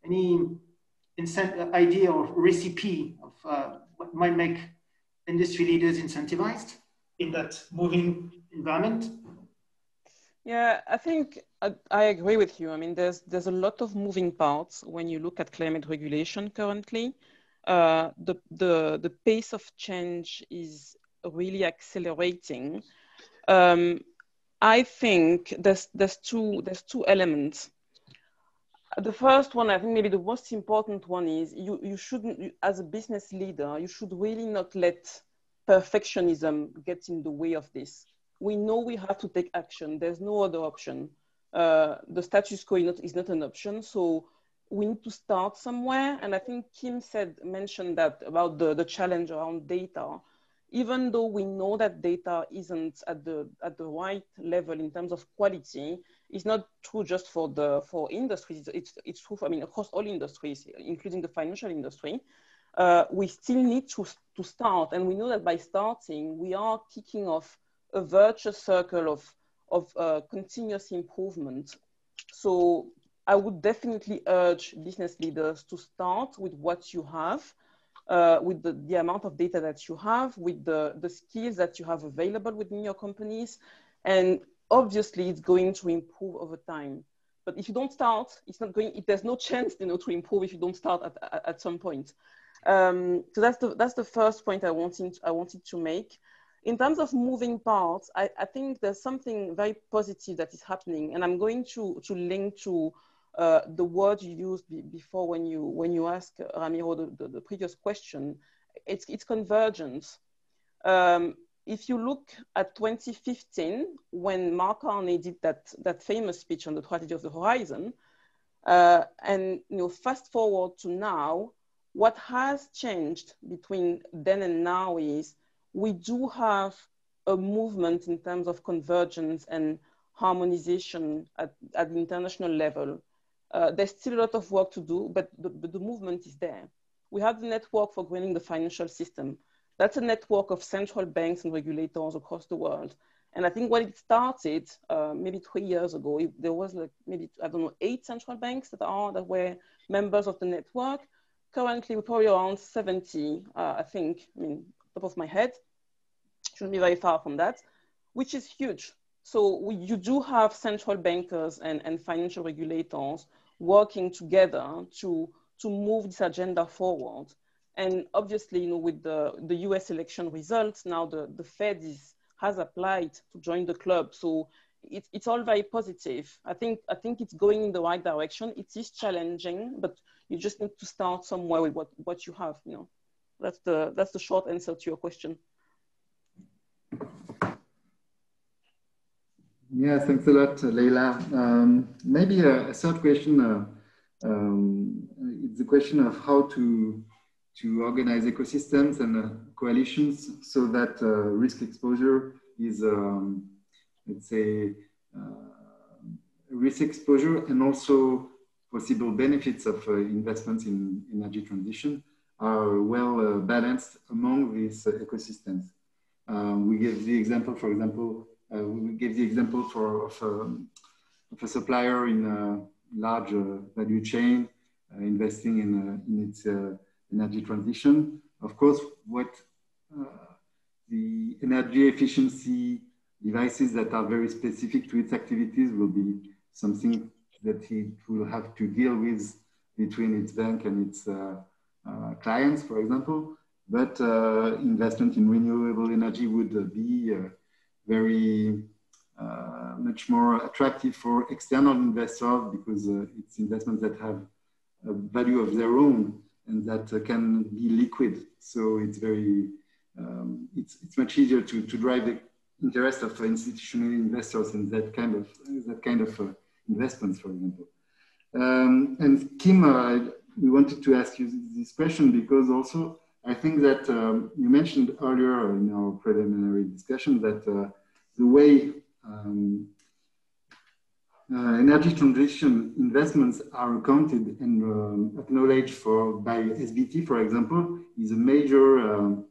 any idea or recipe of uh, what might make industry leaders incentivized in that moving environment? Yeah, I think I, agree with you. I mean, there's there's a lot of moving parts when you look at climate regulation currently. Uh, the the the pace of change is really accelerating. Um, I think there's there's two there's two elements. The first one, I think maybe the most important one is you you shouldn't as a business leader you should really not let perfectionism get in the way of this we know we have to take action. There's no other option. Uh, the status quo is not, is not an option. So we need to start somewhere. And I think Kim said, mentioned that about the, the challenge around data. Even though we know that data isn't at the, at the right level in terms of quality, it's not true just for the for industries. It's, it's true, for, I mean, across all industries, including the financial industry. Uh, we still need to, to start. And we know that by starting, we are kicking off a virtuous circle of, of uh, continuous improvement. So I would definitely urge business leaders to start with what you have, uh, with the, the amount of data that you have, with the, the skills that you have available within your companies. And obviously it's going to improve over time. But if you don't start, it's not going, it, there's no chance you know, to improve if you don't start at, at, at some point. Um, so that's the, that's the first point I wanted, I wanted to make in terms of moving parts, I, I, think there's something very positive that is happening, and I'm going to to link to uh, the word you used before when you when you ask Ramiro the, the, the previous question. It's it's convergence. Um, if you look at 2015, when Mark Carney did that, that famous speech on the tragedy of the horizon, uh, and you know, fast forward to now, what has changed between then and now is we do have a movement in terms of convergence and harmonization at, at the international level. Uh, there's still a lot of work to do, but the, but the movement is there. We have the network for greening the financial system. That's a network of central banks and regulators across the world. And I think when it started, uh, maybe three years ago, it, there was like maybe, I don't know, eight central banks that are, that were members of the network. Currently, we're probably around 70, uh, I think, I mean, top of my head. Shouldn't be very far from that, which is huge. So we, you do have central bankers and, and financial regulators working together to, to move this agenda forward. And obviously, you know, with the, the US election results, now the, the Fed is, has applied to join the club. So it, it's all very positive. I think, I think it's going in the right direction. It is challenging, but you just need to start somewhere with what, what you have, you know. That's the, that's the short answer to your question. Yeah, thanks a lot, Leila. Um, maybe a, a, third question. Uh, um, it's the question of how to to organize ecosystems and uh, coalitions so that uh, risk exposure is, um, let's say, uh, risk exposure and also possible benefits of uh, investments in energy transition are well uh, balanced among these ecosystems. Um, we give the example, for example, we give the example for of, um, of a supplier in a large value chain investing in, in its energy transition. Of course, what uh, the energy efficiency devices that are very specific to its activities will be something that it will have to deal with between its bank and its uh, uh, clients, for example. But uh, investment in renewable energy would uh, be uh, very much more attractive for external investors because it's investments that have a value of their own and that can be liquid. So it's very, um, it's, it's much easier to, to drive the interest of institutional investors in that kind of, that kind of uh, investments, for example. Um, and Kim, uh, we wanted to ask you this question because also I think that um, you mentioned earlier in our preliminary discussion that uh, the way um, uh, energy transition investments are accounted and um, acknowledged for by SBT, for example, is a major um,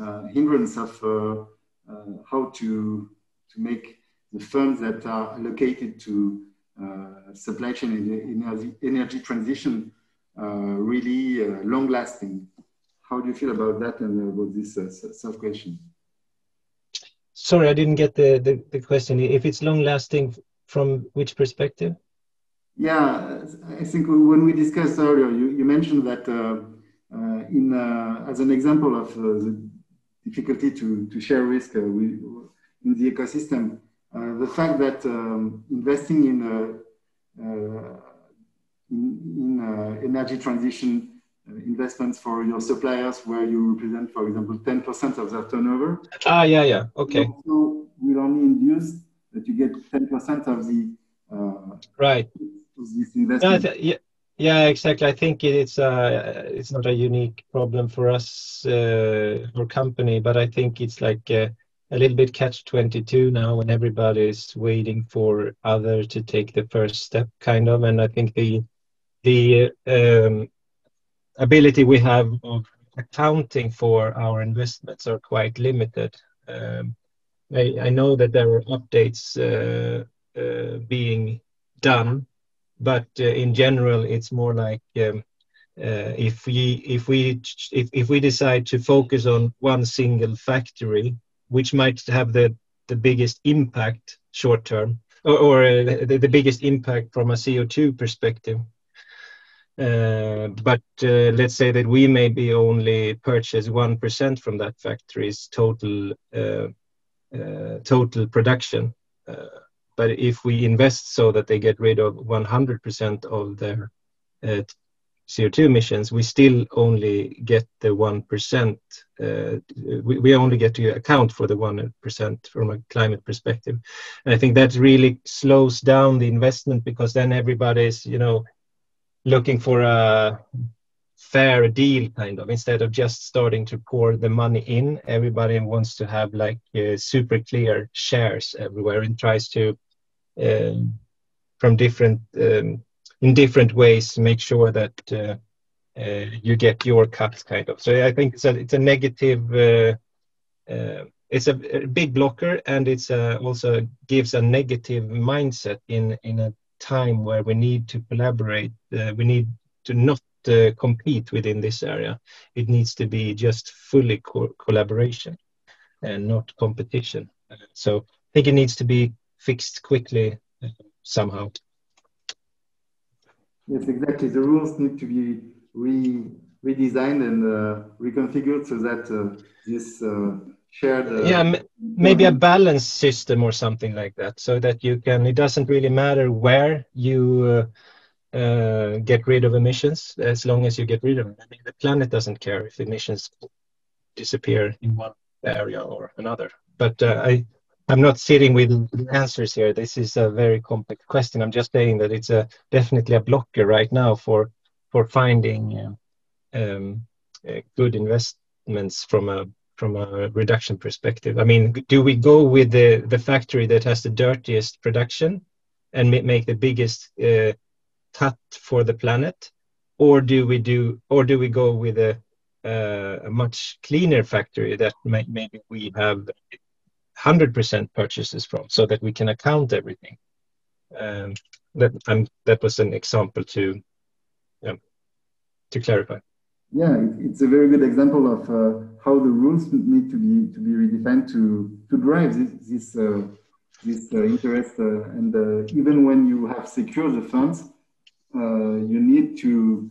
uh, hindrance of uh, uh, how to, to make the funds that are allocated to uh, supply chain energy, energy transition really long lasting. How do you feel about that and about this self question? Sorry, I didn't get the, the, the question. If it's long lasting from which perspective? Yeah, I think when we discussed earlier, you, you mentioned that uh, uh, in uh, as an example of uh, the difficulty to, to share risk uh, in the ecosystem, uh, the fact that um, investing in, in, in energy transition investments for your suppliers where you represent, for example, 10% of their turnover. Ah, yeah, yeah, okay. So will only induce that you get 10% of the uh, right of this investment. No, yeah, yeah, exactly. I think it's uh, it's not a unique problem for us uh, or company, but I think it's like uh, a little bit catch 22 now when everybody is waiting for other to take the first step, kind of. And I think the the um, ability we have of accounting for our investments are quite limited. Um, I, I know that there are updates uh, uh, being done, but uh, in general, it's more like um, uh, if we if we if, if we decide to focus on one single factory, which might have the the biggest impact short term, or, or uh, the, the, biggest impact from a CO2 perspective. Uh, but let's say that we maybe only purchase one percent from that factory's total uh, total production. Uh, but if we invest so that they get rid of 100% of their uh, CO2 emissions, we still only get the 1%. Uh, we, we only get to account for the 1% from a climate perspective. And I think that really slows down the investment because then everybody's, you know, looking for a fair deal kind of instead of just starting to pour the money in. Everybody wants to have like uh, super clear shares everywhere and tries to um, from different um, in different ways make sure that uh, uh, you get your cut kind of. So i think it's a it's a negative uh, uh, it's a, a, big blocker and it's uh, also gives a negative mindset in in a time where we need to collaborate we need to not uh, compete within this area. It needs to be just fully co collaboration and not competition. Uh, so I think it needs to be fixed quickly uh, somehow. Yes, exactly. The rules need to be re redesigned and uh, reconfigured so that uh, this uh, shared. yeah, maybe a balance system or something like that, so that you can. It doesn't really matter where you uh, get rid of emissions as long as you get rid of them. I mean, the planet doesn't care if emissions disappear in one area or another. But uh, I, I'm not sitting with answers here. This is a very complex question. I'm just saying that it's a definitely a blocker right now for for finding uh, um, uh, good investments from a from a reduction perspective. I mean, do we go with the the factory that has the dirtiest production and make the biggest uh, cut for the planet, or do we do, or do we go with a, uh, a much cleaner factory that may, maybe we have 100% purchases from, so that we can account everything? Um, that um, that was an example to to clarify. Yeah, it's a very good example of uh, how the rules need to be to be redefined to to drive this this uh, this uh, interest. Uh, and uh, even when you have secured the funds, uh, you need to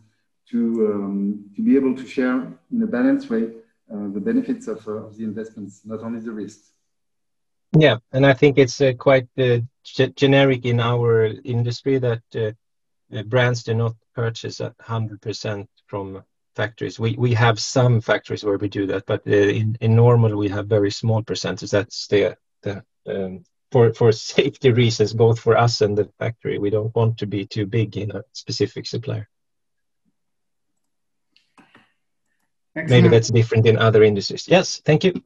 to um, to be able to share in a balanced way the benefits of, of, the investments, not only the risks. Yeah, and I think it's quite generic in our industry that brands do not purchase 100% from factories. We we have some factories where we do that, but uh, in in normal we have very small percentages. That's the the um, for for safety reasons, both for us and the factory. We don't want to be too big in a specific supplier. Excellent. Maybe that's different in other industries. Yes, thank you.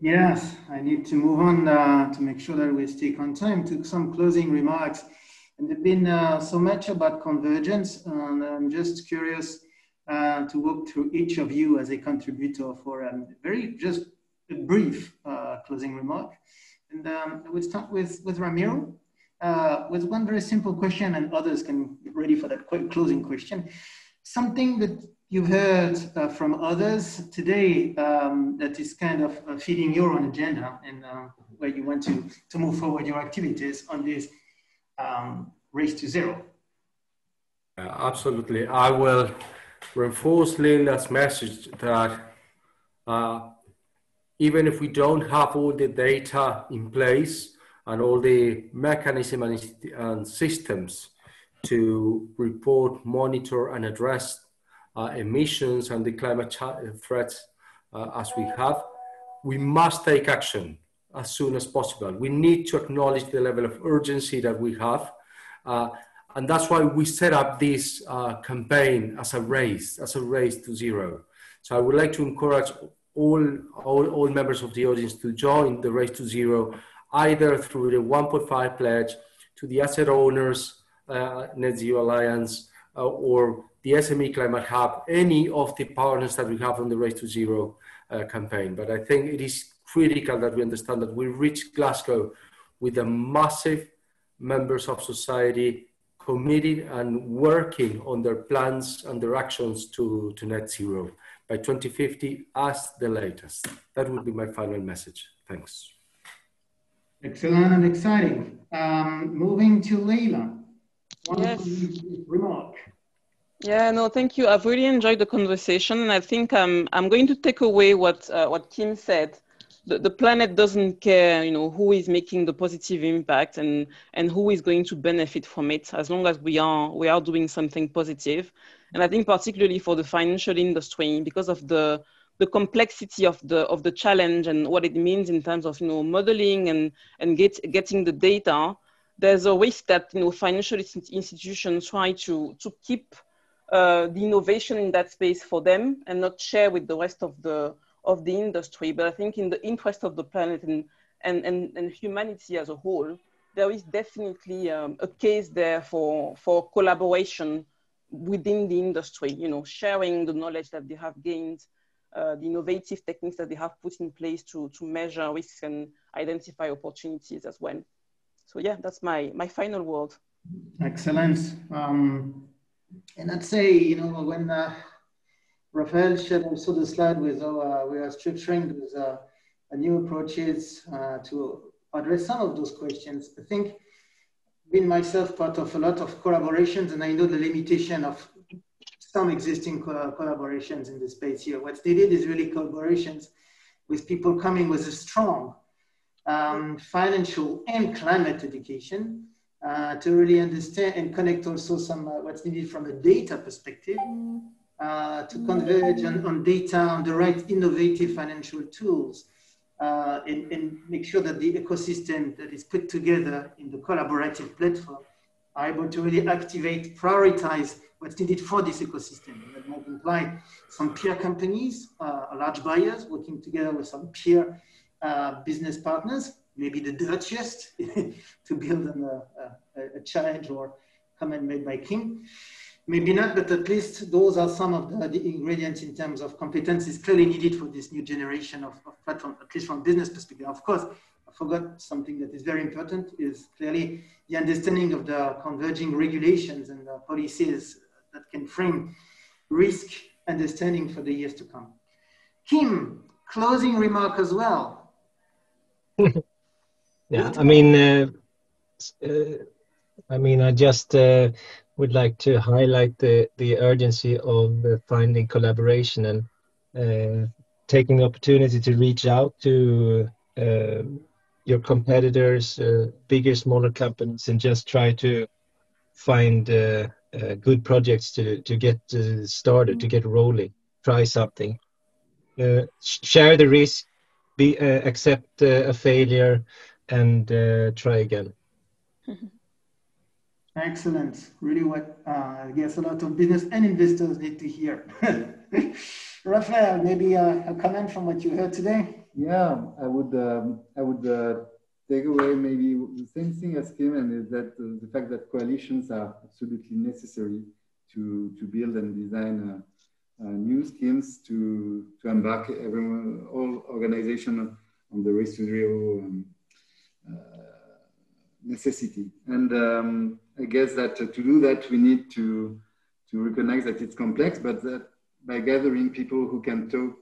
Yes, I need to move on uh, to make sure that we stick on time to some closing remarks. And there's been uh, so much about convergence, and I'm just curious uh, to walk through each of you as a contributor for a very just a brief uh, closing remark. And um, we'll start with, with Ramiro uh, with one very simple question and others can get ready for that quick closing question. Something that you've heard uh, from others today um, that is kind of uh, feeding your own agenda and uh, where you want to, to move forward your activities on this um, race to zero. absolutely. I will reinforce Leila's message that uh, even if we don't have all the data in place and all the mechanism and, and systems to report, monitor, and address uh, emissions and the climate threats uh, as we have, we must take action as soon as possible. We need to acknowledge the level of urgency that we have. Uh, and that's why we set up this uh, campaign as a race, as a race to zero. So I would like to encourage all, all, all members of the audience to join the Race to Zero, either through the 1.5 pledge, to the asset owners uh, Net Zero Alliance, uh, or the SME Climate Hub, any of the partners that we have on the Race to Zero uh, campaign. But I think it is critical that we understand that we reach Glasgow with a massive members of society committed and working on their plans and their actions to, to net zero by 2050 as the latest. That would be my final message. Thanks. Excellent and exciting. Um, moving to Leila. One yes. remark. Yeah, no, thank you. I've really enjoyed the conversation, and I think I'm I'm going to take away what uh, what Kim said. The, the planet doesn't care, you know, who is making the positive impact and and who is going to benefit from it. As long as we are we are doing something positive, And I think particularly for the financial industry, because of the the complexity of the of the challenge and what it means in terms of you know modeling and and get, getting the data, there's a risk that you know financial institutions try to to keep uh, the innovation in that space for them and not share with the rest of the of the industry. But I think in the interest of the planet and and, and, and humanity as a whole, there is definitely um, a case there for for collaboration within the industry. You know, sharing the knowledge that they have gained uh, the innovative techniques that they have put in place to, to measure risks and identify opportunities as well. So yeah, that's my, my final word. Excellent. Um, and I'd say, you know, when uh, Raphael shared also the slide with uh, we are structuring those uh, new approaches uh, to address some of those questions, I think being myself part of a lot of collaborations and I know the limitation of some existing co collaborations in the space here. What's needed is really collaborations with people coming with a strong um, financial and climate education uh, to really understand and connect also some uh, what's needed from a data perspective uh, to converge on, on, data on the right innovative financial tools uh, and, and, make sure that the ecosystem that is put together in the collaborative platform are able to really activate, prioritize what's needed for this ecosystem. That might imply some peer companies, uh, large buyers working together with some peer uh, business partners, maybe the dirtiest to build on a, a, a, challenge or comment made by Kim. Maybe not, but at least those are some of the, the ingredients in terms of competencies clearly needed for this new generation of, of platform, at least from business perspective. Of course, I forgot something that is very important is clearly the understanding of the converging regulations and policies that can frame risk understanding for the years to come. Kim, closing remark as well. yeah, I mean, uh, uh, I mean, I just uh, would like to highlight the the urgency of finding collaboration and uh, taking the opportunity to reach out to uh, your competitors, uh, bigger, smaller companies, and just try to find uh, good projects to to get uh, started, to get rolling. Try something. Uh, share the risk. Be accept a failure, and try again. Excellent. Really, what uh, I guess a lot of business and investors need to hear. Raphael, maybe uh, a comment from what you heard today. Yeah, I would. Um, I would uh, take away maybe the same thing as Kim, and is that the fact that coalitions are absolutely necessary to, to build and design uh, uh, new schemes to, to embark everyone, all organizations on the race to zero um, necessity. And um, I guess that to do that, we need to, to recognize that it's complex, but that by gathering people who can talk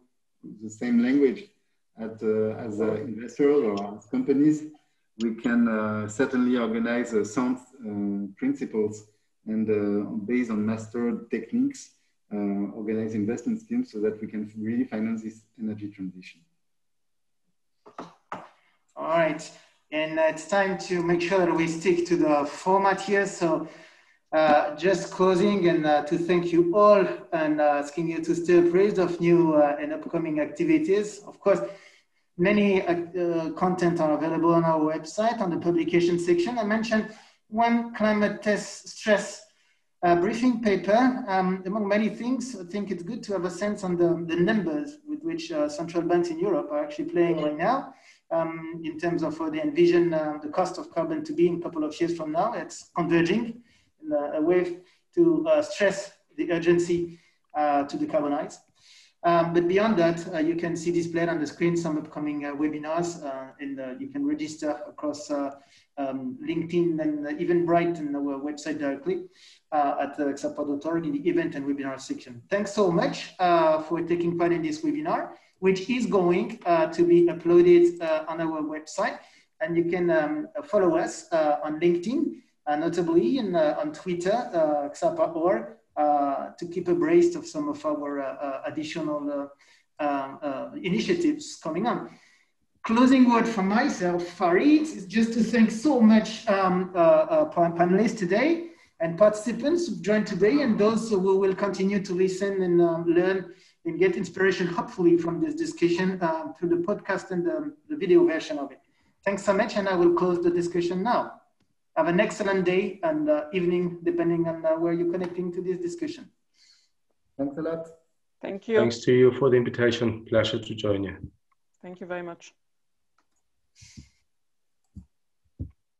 the same language at, uh, as uh, investors or as companies, we can uh, certainly organize uh, sound uh, principles and based on mastered techniques, organize investment schemes so that we can really finance this energy transition. All right, and it's time to make sure that we stick to the format here. So uh, just closing and uh, to thank you all and uh, asking you to stay appraised of new and upcoming activities. Of course, many uh, content are available on our website on the publication section. I mentioned one climate test stress uh, briefing paper. Um, among many things, I think it's good to have a sense on the, the numbers with which uh, central banks in Europe are actually playing right now um, in terms of what they envision uh, the cost of carbon to be in a couple of years from now. It's converging in a, a way to uh, stress the urgency uh, to decarbonize. Um, but beyond that, uh, you can see displayed on the screen some upcoming uh, webinars, uh, and uh, you can register across uh, um, LinkedIn and Eventbrite and our website directly uh, at uh, in the event and webinar section. Thanks so much for taking part in this webinar, which is going to be uploaded on our website. And you can um, follow us on LinkedIn, notably, and on Twitter, uh, Ksapa.org, uh, to keep abreast of some of our uh, uh, additional um, initiatives coming on. Closing word for myself, Farid, is just to thank so much um, panelists today. and participants who joined today and those who will continue to listen and um, learn and get inspiration, hopefully, from this discussion uh, through the podcast and the, the video version of it. Thanks so much, and I will close the discussion now. Have an excellent day and uh, evening, depending on uh, where you're connecting to this discussion. Thanks a lot. Thank you. Thanks to you for the invitation. Pleasure to join you. Thank you very much.